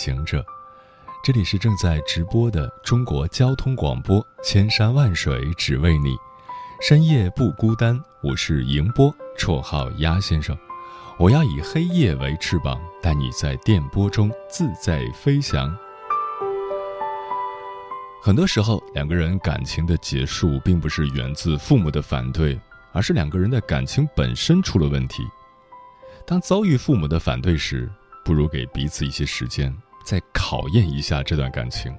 行者，这里是正在直播的中国交通广播，千山万水只为你，深夜不孤单。我是迎波，绰号鸭先生。我要以黑夜为翅膀，带你在电波中自在飞翔。很多时候，两个人感情的结束，并不是源自父母的反对，而是两个人的感情本身出了问题。当遭遇父母的反对时，不如给彼此一些时间，再考验一下这段感情。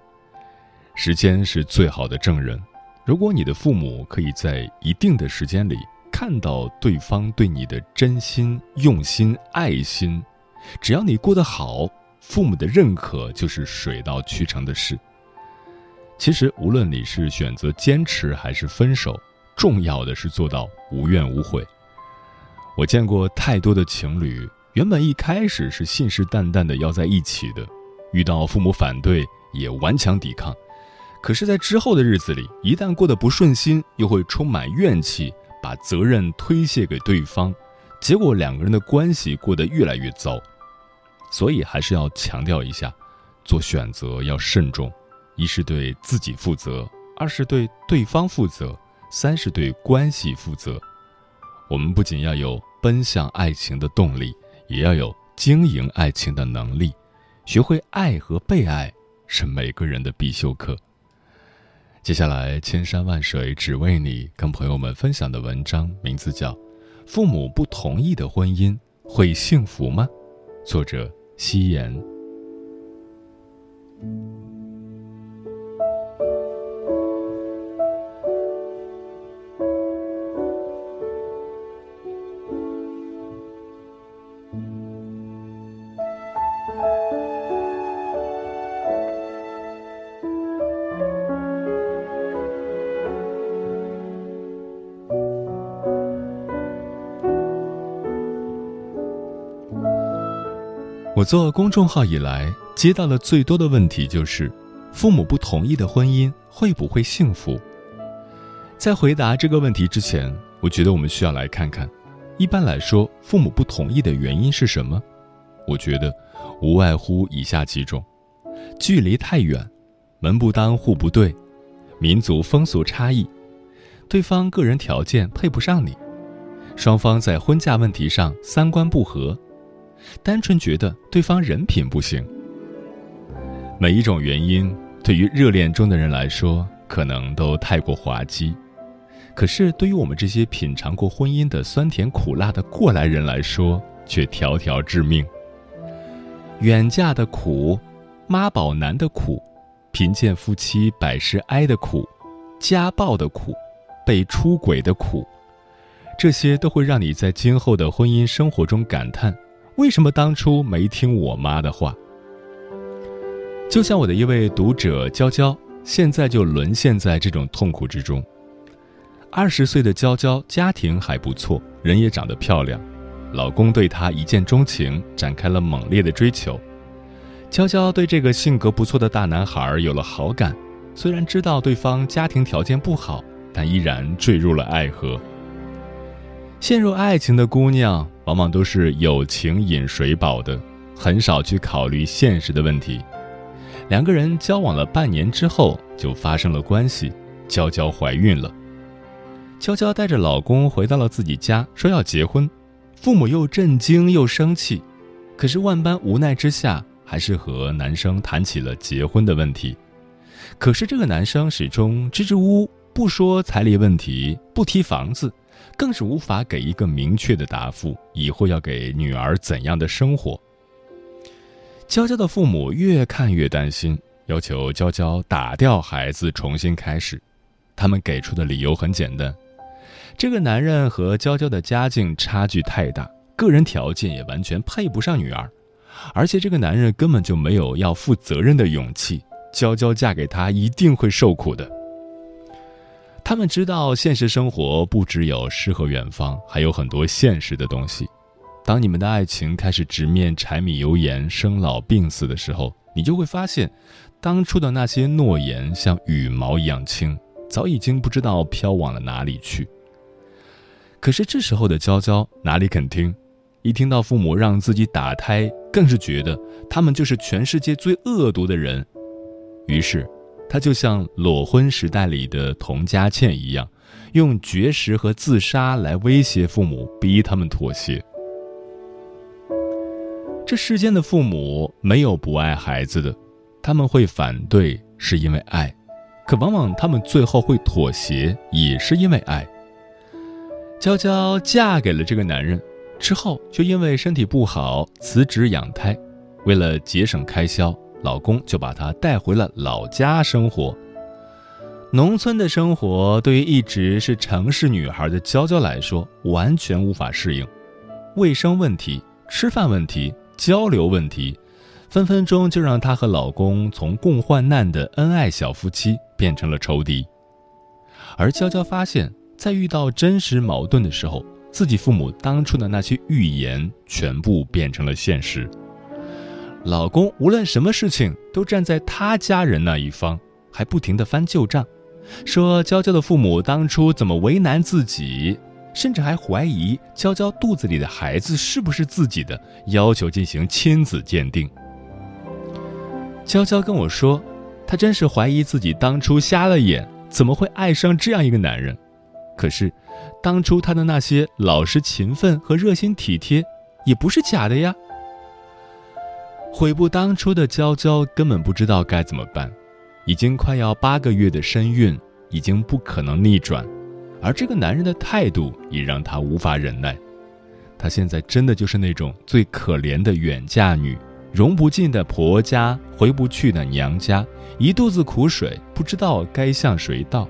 时间是最好的证人。如果你的父母可以在一定的时间里看到对方对你的真心、用心、爱心，只要你过得好，父母的认可就是水到渠成的事。其实，无论你是选择坚持还是分手，重要的是做到无怨无悔。我见过太多的情侣。原本一开始是信誓旦旦的要在一起的，遇到父母反对也顽强抵抗，可是，在之后的日子里，一旦过得不顺心，又会充满怨气，把责任推卸给对方，结果两个人的关系过得越来越糟。所以，还是要强调一下，做选择要慎重，一是对自己负责，二是对对方负责，三是对关系负责。我们不仅要有奔向爱情的动力。也要有经营爱情的能力，学会爱和被爱是每个人的必修课。接下来，千山万水只为你，跟朋友们分享的文章名字叫《父母不同意的婚姻会幸福吗》，作者夕颜。我做公众号以来，接到了最多的问题就是：父母不同意的婚姻会不会幸福？在回答这个问题之前，我觉得我们需要来看看，一般来说，父母不同意的原因是什么？我觉得，无外乎以下几种：距离太远，门不当户不对，民族风俗差异，对方个人条件配不上你，双方在婚嫁问题上三观不合。单纯觉得对方人品不行。每一种原因对于热恋中的人来说，可能都太过滑稽，可是对于我们这些品尝过婚姻的酸甜苦辣的过来人来说，却条条致命。远嫁的苦，妈宝男的苦，贫贱夫妻百事哀的苦，家暴的苦，被出轨的苦，这些都会让你在今后的婚姻生活中感叹。为什么当初没听我妈的话？就像我的一位读者娇娇，现在就沦陷在这种痛苦之中。二十岁的娇娇家庭还不错，人也长得漂亮，老公对她一见钟情，展开了猛烈的追求。娇娇对这个性格不错的大男孩有了好感，虽然知道对方家庭条件不好，但依然坠入了爱河。陷入爱情的姑娘。往往都是友情饮水饱的，很少去考虑现实的问题。两个人交往了半年之后，就发生了关系，娇娇怀孕了。娇娇带着老公回到了自己家，说要结婚，父母又震惊又生气，可是万般无奈之下，还是和男生谈起了结婚的问题。可是这个男生始终支支吾吾，不说彩礼问题，不提房子。更是无法给一个明确的答复，以后要给女儿怎样的生活？娇娇的父母越看越担心，要求娇娇打掉孩子，重新开始。他们给出的理由很简单：这个男人和娇娇的家境差距太大，个人条件也完全配不上女儿，而且这个男人根本就没有要负责任的勇气。娇娇嫁给他一定会受苦的。他们知道现实生活不只有诗和远方，还有很多现实的东西。当你们的爱情开始直面柴米油盐、生老病死的时候，你就会发现，当初的那些诺言像羽毛一样轻，早已经不知道飘往了哪里去。可是这时候的娇娇哪里肯听？一听到父母让自己打胎，更是觉得他们就是全世界最恶毒的人。于是，她就像裸婚时代里的童佳倩一样，用绝食和自杀来威胁父母，逼他们妥协。这世间的父母没有不爱孩子的，他们会反对是因为爱，可往往他们最后会妥协，也是因为爱。娇娇嫁给了这个男人之后，就因为身体不好辞职养胎，为了节省开销，老公就把她带回了老家生活。农村的生活对于一直是城市女孩的娇娇来说，完全无法适应，卫生问题、吃饭问题。交流问题，分分钟就让她和老公从共患难的恩爱小夫妻变成了仇敌。而娇娇发现，在遇到真实矛盾的时候，自己父母当初的那些预言全部变成了现实。老公无论什么事情都站在他家人那一方，还不停地翻旧账，说娇娇的父母当初怎么为难自己。甚至还怀疑娇娇肚子里的孩子是不是自己的，要求进行亲子鉴定。娇娇跟我说，她真是怀疑自己当初瞎了眼，怎么会爱上这样一个男人？可是，当初她的那些老实勤奋和热心体贴，也不是假的呀。悔不当初的娇娇根本不知道该怎么办，已经快要八个月的身孕，已经不可能逆转。而这个男人的态度也让她无法忍耐，她现在真的就是那种最可怜的远嫁女，融不进的婆家，回不去的娘家，一肚子苦水，不知道该向谁倒。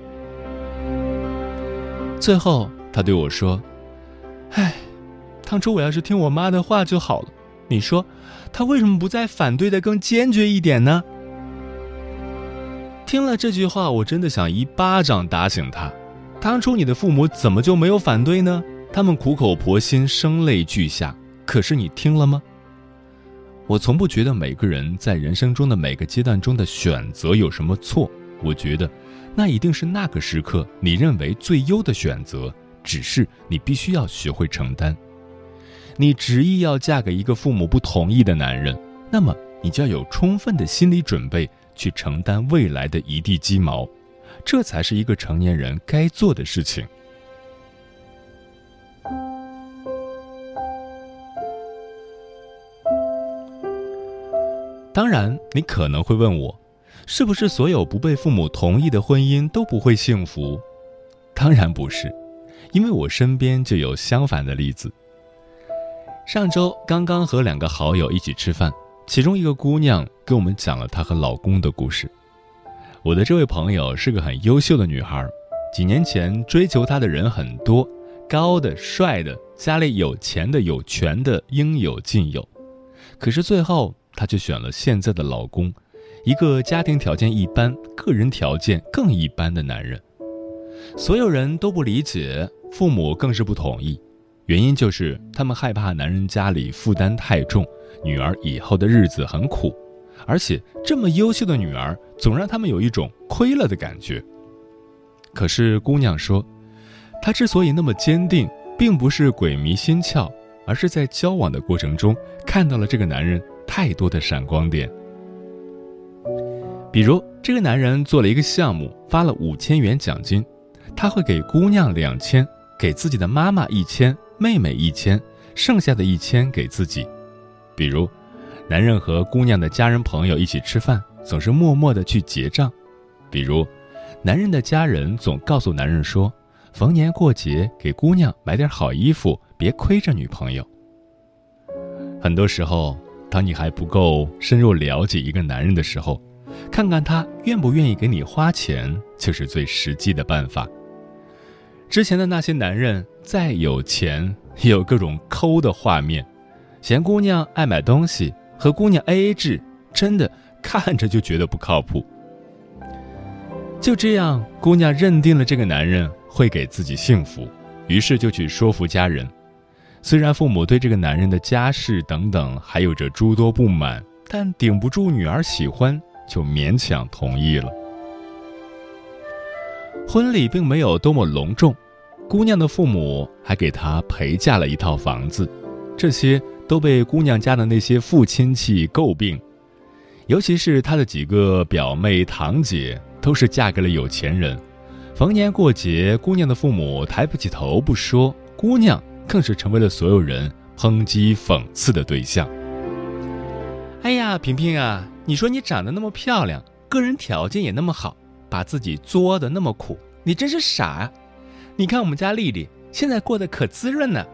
最后，她对我说：“唉，当初我要是听我妈的话就好了。你说，他为什么不再反对的更坚决一点呢？”听了这句话，我真的想一巴掌打醒他。当初你的父母怎么就没有反对呢？他们苦口婆心，声泪俱下，可是你听了吗？我从不觉得每个人在人生中的每个阶段中的选择有什么错。我觉得，那一定是那个时刻你认为最优的选择，只是你必须要学会承担。你执意要嫁给一个父母不同意的男人，那么你就要有充分的心理准备去承担未来的一地鸡毛。这才是一个成年人该做的事情。当然，你可能会问我，是不是所有不被父母同意的婚姻都不会幸福？当然不是，因为我身边就有相反的例子。上周刚刚和两个好友一起吃饭，其中一个姑娘跟我们讲了她和老公的故事。我的这位朋友是个很优秀的女孩，几年前追求她的人很多，高的、帅的、家里有钱的、有权的，应有尽有。可是最后，她却选了现在的老公，一个家庭条件一般、个人条件更一般的男人。所有人都不理解，父母更是不同意，原因就是他们害怕男人家里负担太重，女儿以后的日子很苦。而且这么优秀的女儿，总让他们有一种亏了的感觉。可是姑娘说，她之所以那么坚定，并不是鬼迷心窍，而是在交往的过程中看到了这个男人太多的闪光点。比如，这个男人做了一个项目，发了五千元奖金，他会给姑娘两千，给自己的妈妈一千，妹妹一千，剩下的一千给自己。比如。男人和姑娘的家人朋友一起吃饭，总是默默的去结账。比如，男人的家人总告诉男人说：“逢年过节给姑娘买点好衣服，别亏着女朋友。”很多时候，当你还不够深入了解一个男人的时候，看看他愿不愿意给你花钱，就是最实际的办法。之前的那些男人再有钱，也有各种抠的画面，嫌姑娘爱买东西。和姑娘 A A 制，真的看着就觉得不靠谱。就这样，姑娘认定了这个男人会给自己幸福，于是就去说服家人。虽然父母对这个男人的家世等等还有着诸多不满，但顶不住女儿喜欢，就勉强同意了。婚礼并没有多么隆重，姑娘的父母还给她陪嫁了一套房子，这些都被姑娘家的那些富亲戚诟病，尤其是她的几个表妹堂姐都是嫁给了有钱人，逢年过节，姑娘的父母抬不起头不说，姑娘。更是成为了所有人抨击讽刺的对象。哎呀，萍萍啊，你说你长得那么漂亮，个人条件也那么好，把自己作的那么苦，你真是傻啊！你看我们家丽丽现在过得可滋润呢。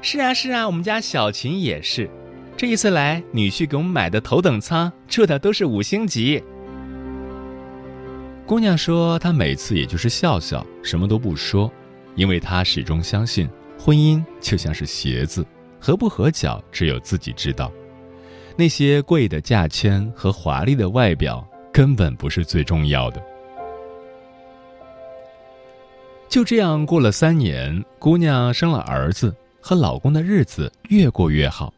是啊是啊，我们家小琴也是，这一次来，女婿给我们买的头等舱，住的都是五星级。姑娘说，她每次也就是笑笑，什么都不说，因为她始终相信。婚姻就像是鞋子，合不合脚只有自己知道。那些贵的价签和华丽的外表根本不是最重要的。就这样过了三年，姑娘生了儿子，和老公的日子越过越好。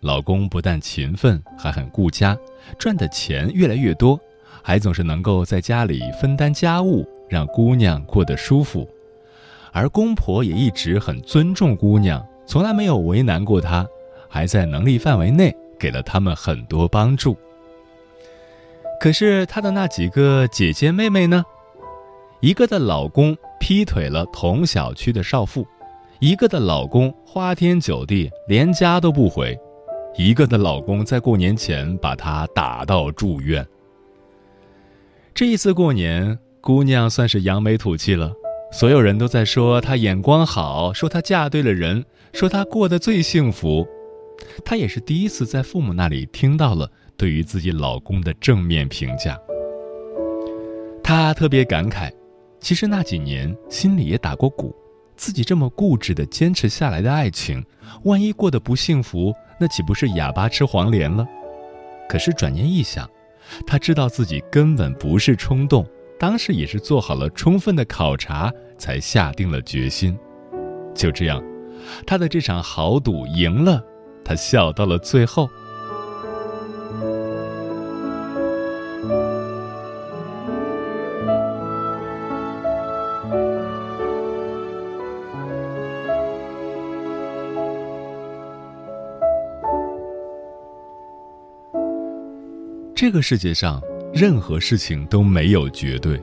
老公不但勤奋，还很顾家，赚的钱越来越多，还总是能够在家里分担家务，让姑娘过得舒服。而公婆也一直很尊重姑娘，从来没有为难过她，还在能力范围内给了他们很多帮助。可是她的那几个姐姐妹妹呢？一个的老公劈腿了同小区的少妇，一个的老公花天酒地连家都不回，一个的老公在过年前把她打到住院。这一次过年，姑娘算是扬眉吐气了。所有人都在说她眼光好，说她嫁对了人，说她过得最幸福。她也是第一次在父母那里听到了对于自己老公的正面评价。她特别感慨，其实那几年心里也打过鼓，自己这么固执的坚持下来的爱情，万一过得不幸福，那岂不是哑巴吃黄连了？可是转念一想，他知道自己根本不是冲动。当时也是做好了充分的考察，才下定了决心。就这样，他的这场豪赌赢了，他笑到了最后。这个世界上。任何事情都没有绝对，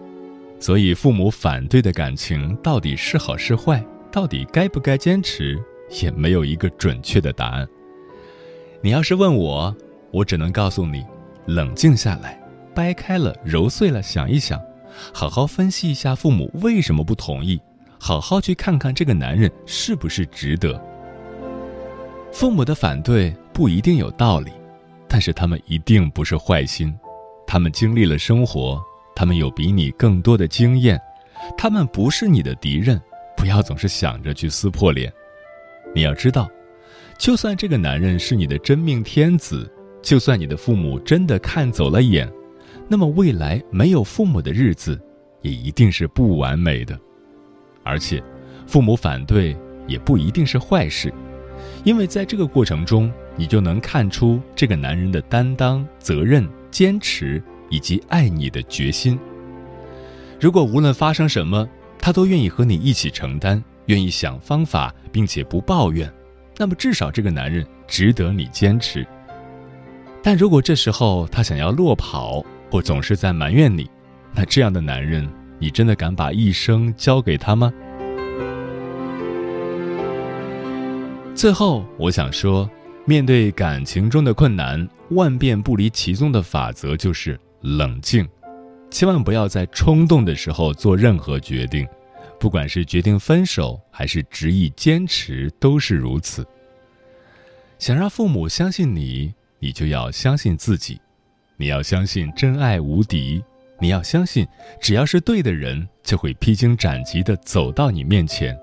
所以父母反对的感情到底是好是坏，到底该不该坚持，也没有一个准确的答案。你要是问我，我只能告诉你：冷静下来，掰开了揉碎了想一想，好好分析一下父母为什么不同意，好好去看看这个男人是不是值得。父母的反对不一定有道理，但是他们一定不是坏心。他们经历了生活，他们有比你更多的经验，他们不是你的敌人，不要总是想着去撕破脸。你要知道，就算这个男人是你的真命天子，就算你的父母真的看走了眼，那么未来没有父母的日子，也一定是不完美的。而且，父母反对也不一定是坏事，因为在这个过程中，你就能看出这个男人的担当、责任。坚持以及爱你的决心。如果无论发生什么，他都愿意和你一起承担，愿意想方法，并且不抱怨，那么至少这个男人值得你坚持。但如果这时候他想要落跑，或总是在埋怨你，那这样的男人，你真的敢把一生交给他吗？最后，我想说。面对感情中的困难，万变不离其宗的法则就是冷静，千万不要在冲动的时候做任何决定，不管是决定分手还是执意坚持，都是如此。想让父母相信你，你就要相信自己，你要相信真爱无敌，你要相信只要是对的人，就会披荆斩棘的走到你面前，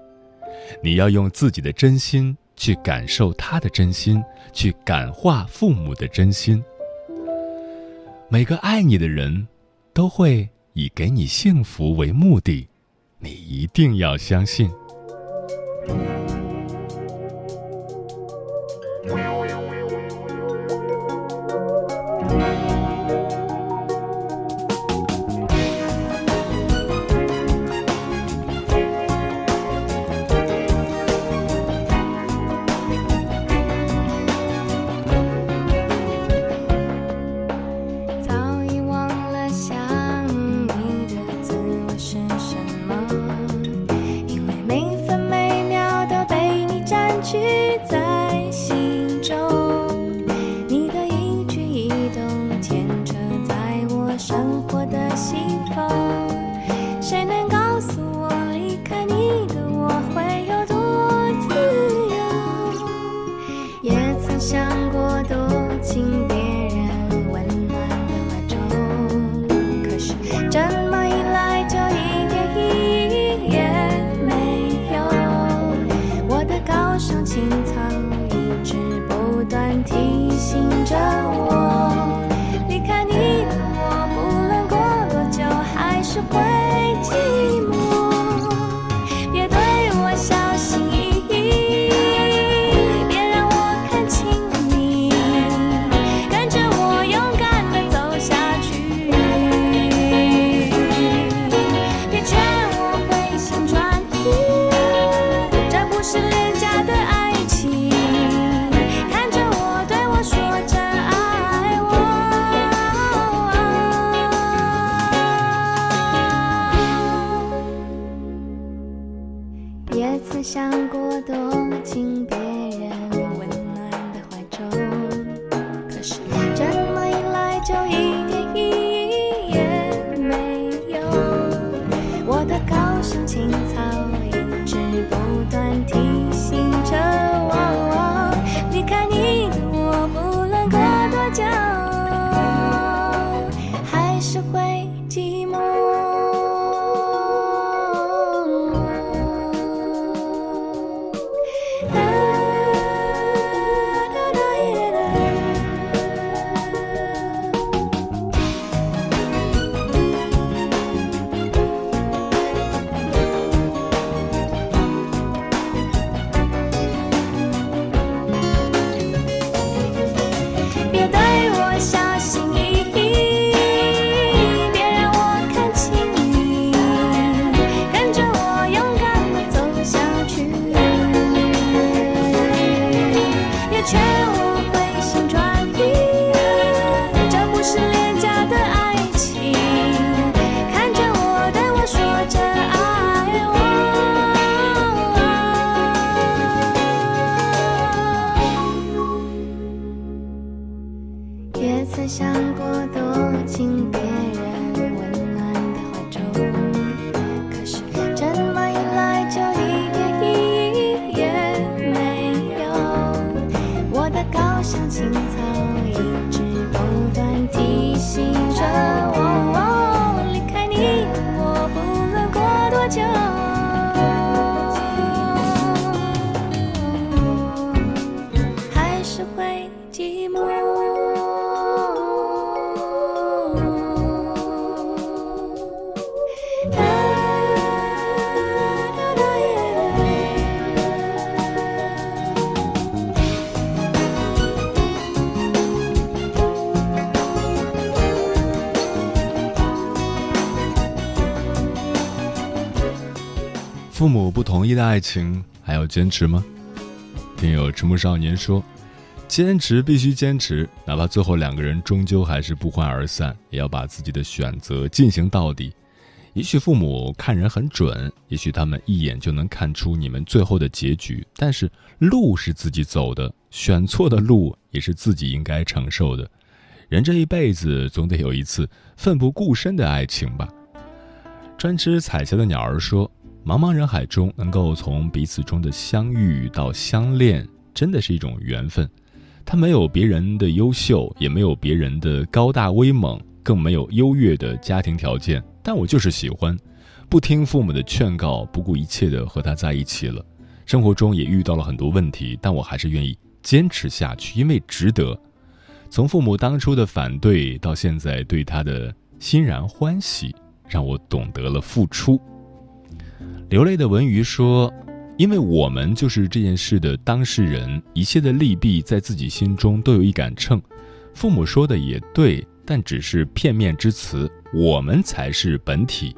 你要用自己的真心。去感受他的真心，去感化父母的真心。每个爱你的人，都会以给你幸福为目的，你一定要相信。父母不同意的爱情还要坚持吗？听友迟暮少年说：“坚持必须坚持，哪怕最后两个人终究还是不欢而散，也要把自己的选择进行到底。也许父母看人很准，也许他们一眼就能看出你们最后的结局，但是路是自己走的，选错的路也是自己应该承受的。人这一辈子总得有一次奋不顾身的爱情吧。”专吃彩霞的鸟儿说。茫茫人海中，能够从彼此中的相遇到相恋，真的是一种缘分。他没有别人的优秀，也没有别人的高大威猛，更没有优越的家庭条件。但我就是喜欢，不听父母的劝告，不顾一切的和他在一起了。生活中也遇到了很多问题，但我还是愿意坚持下去，因为值得。从父母当初的反对到现在对他的欣然欢喜，让我懂得了付出。流泪的文鱼说：“因为我们就是这件事的当事人，一切的利弊在自己心中都有一杆秤。父母说的也对，但只是片面之词。我们才是本体，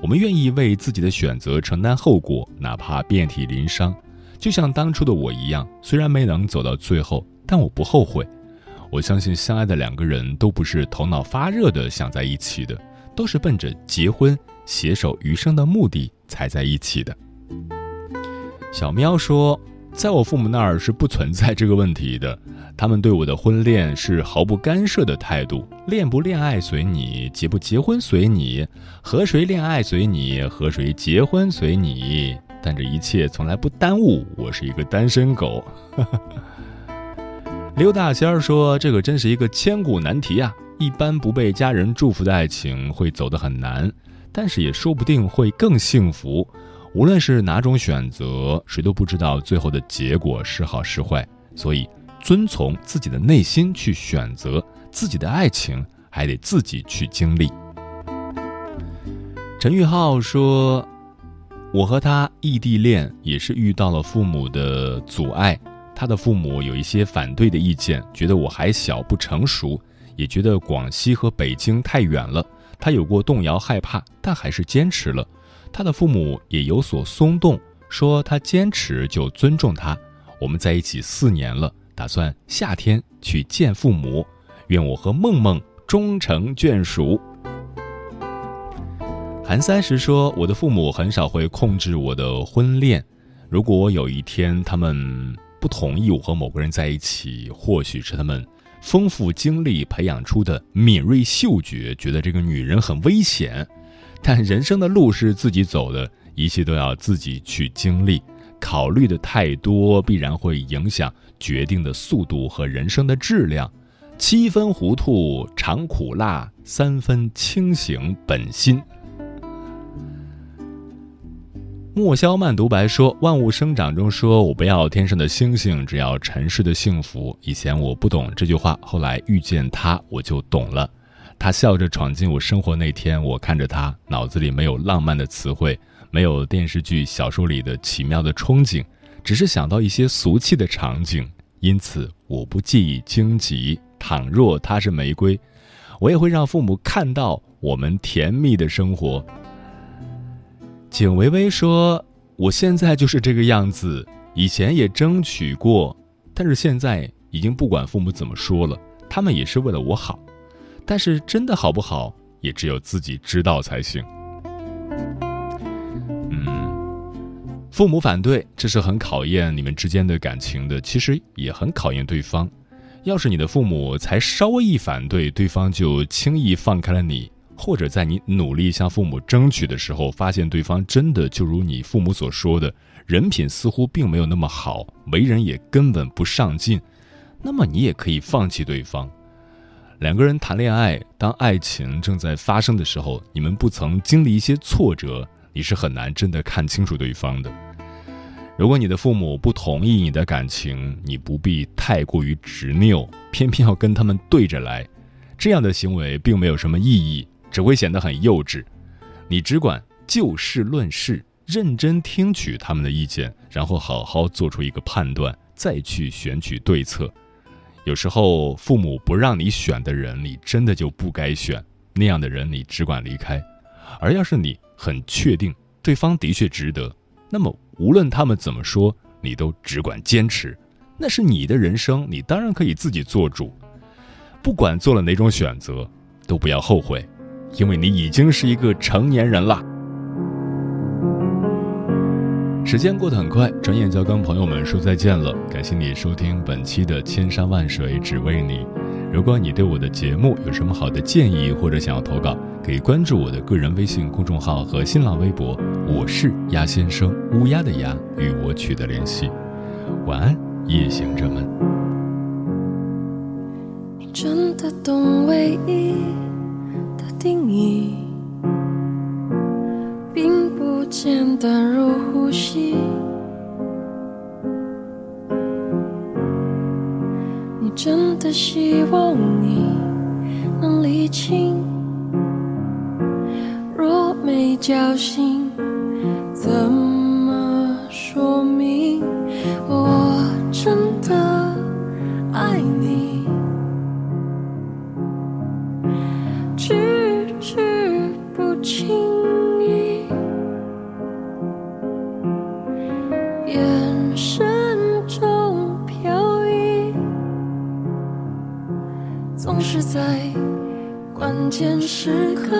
我们愿意为自己的选择承担后果，哪怕遍体鳞伤。就像当初的我一样，虽然没能走到最后，但我不后悔。我相信相爱的两个人都不是头脑发热的想在一起的，都是奔着结婚、携手余生的目的。”才在一起的。小喵说，在我父母那儿是不存在这个问题的，他们对我的婚恋是毫不干涉的态度，恋不恋爱随你，结不结婚随你，和谁恋爱随你，和谁结婚随你，但这一切从来不耽误我是一个单身狗。刘大仙儿说，这个真是一个千古难题啊！一般不被家人祝福的爱情会走得很难。但是也说不定会更幸福，无论是哪种选择，谁都不知道最后的结果是好是坏。所以，遵从自己的内心去选择自己的爱情，还得自己去经历。陈玉浩说：“我和他异地恋，也是遇到了父母的阻碍。他的父母有一些反对的意见，觉得我还小不成熟，也觉得广西和北京太远了。”他有过动摇、害怕，但还是坚持了。他的父母也有所松动，说他坚持就尊重他。我们在一起四年了，打算夏天去见父母。愿我和梦梦终成眷属。韩三十说：“我的父母很少会控制我的婚恋。如果有一天他们不同意我和某个人在一起，或许是他们……”丰富经历培养出的敏锐嗅觉，觉得这个女人很危险，但人生的路是自己走的，一切都要自己去经历。考虑的太多，必然会影响决定的速度和人生的质量。七分糊涂尝苦辣，三分清醒本心。莫萧曼独白说：“万物生长中说，我不要天上的星星，只要尘世的幸福。以前我不懂这句话，后来遇见他，我就懂了。他笑着闯进我生活那天，我看着他，脑子里没有浪漫的词汇，没有电视剧、小说里的奇妙的憧憬，只是想到一些俗气的场景。因此，我不介意荆棘。倘若他是玫瑰，我也会让父母看到我们甜蜜的生活。”景薇薇说：“我现在就是这个样子，以前也争取过，但是现在已经不管父母怎么说了，他们也是为了我好。但是真的好不好，也只有自己知道才行。嗯，父母反对，这是很考验你们之间的感情的，其实也很考验对方。要是你的父母才稍微一反对，对方就轻易放开了你。”或者在你努力向父母争取的时候，发现对方真的就如你父母所说的，人品似乎并没有那么好，为人也根本不上进，那么你也可以放弃对方。两个人谈恋爱，当爱情正在发生的时候，你们不曾经历一些挫折，你是很难真的看清楚对方的。如果你的父母不同意你的感情，你不必太过于执拗，偏偏要跟他们对着来，这样的行为并没有什么意义。只会显得很幼稚。你只管就事论事，认真听取他们的意见，然后好好做出一个判断，再去选取对策。有时候父母不让你选的人，你真的就不该选。那样的人，你只管离开。而要是你很确定对方的确值得，那么无论他们怎么说，你都只管坚持。那是你的人生，你当然可以自己做主。不管做了哪种选择，都不要后悔。因为你已经是一个成年人了。时间过得很快，转眼就要跟朋友们说再见了。感谢你收听本期的《千山万水只为你》。如果你对我的节目有什么好的建议，或者想要投稿，可以关注我的个人微信公众号和新浪微博。我是鸭先生，乌鸦的鸭，与我取得联系。晚安，夜行者们。真的懂唯一。定义，并不简单如呼吸。你真的希望你能理清，若没侥幸，怎？关键时刻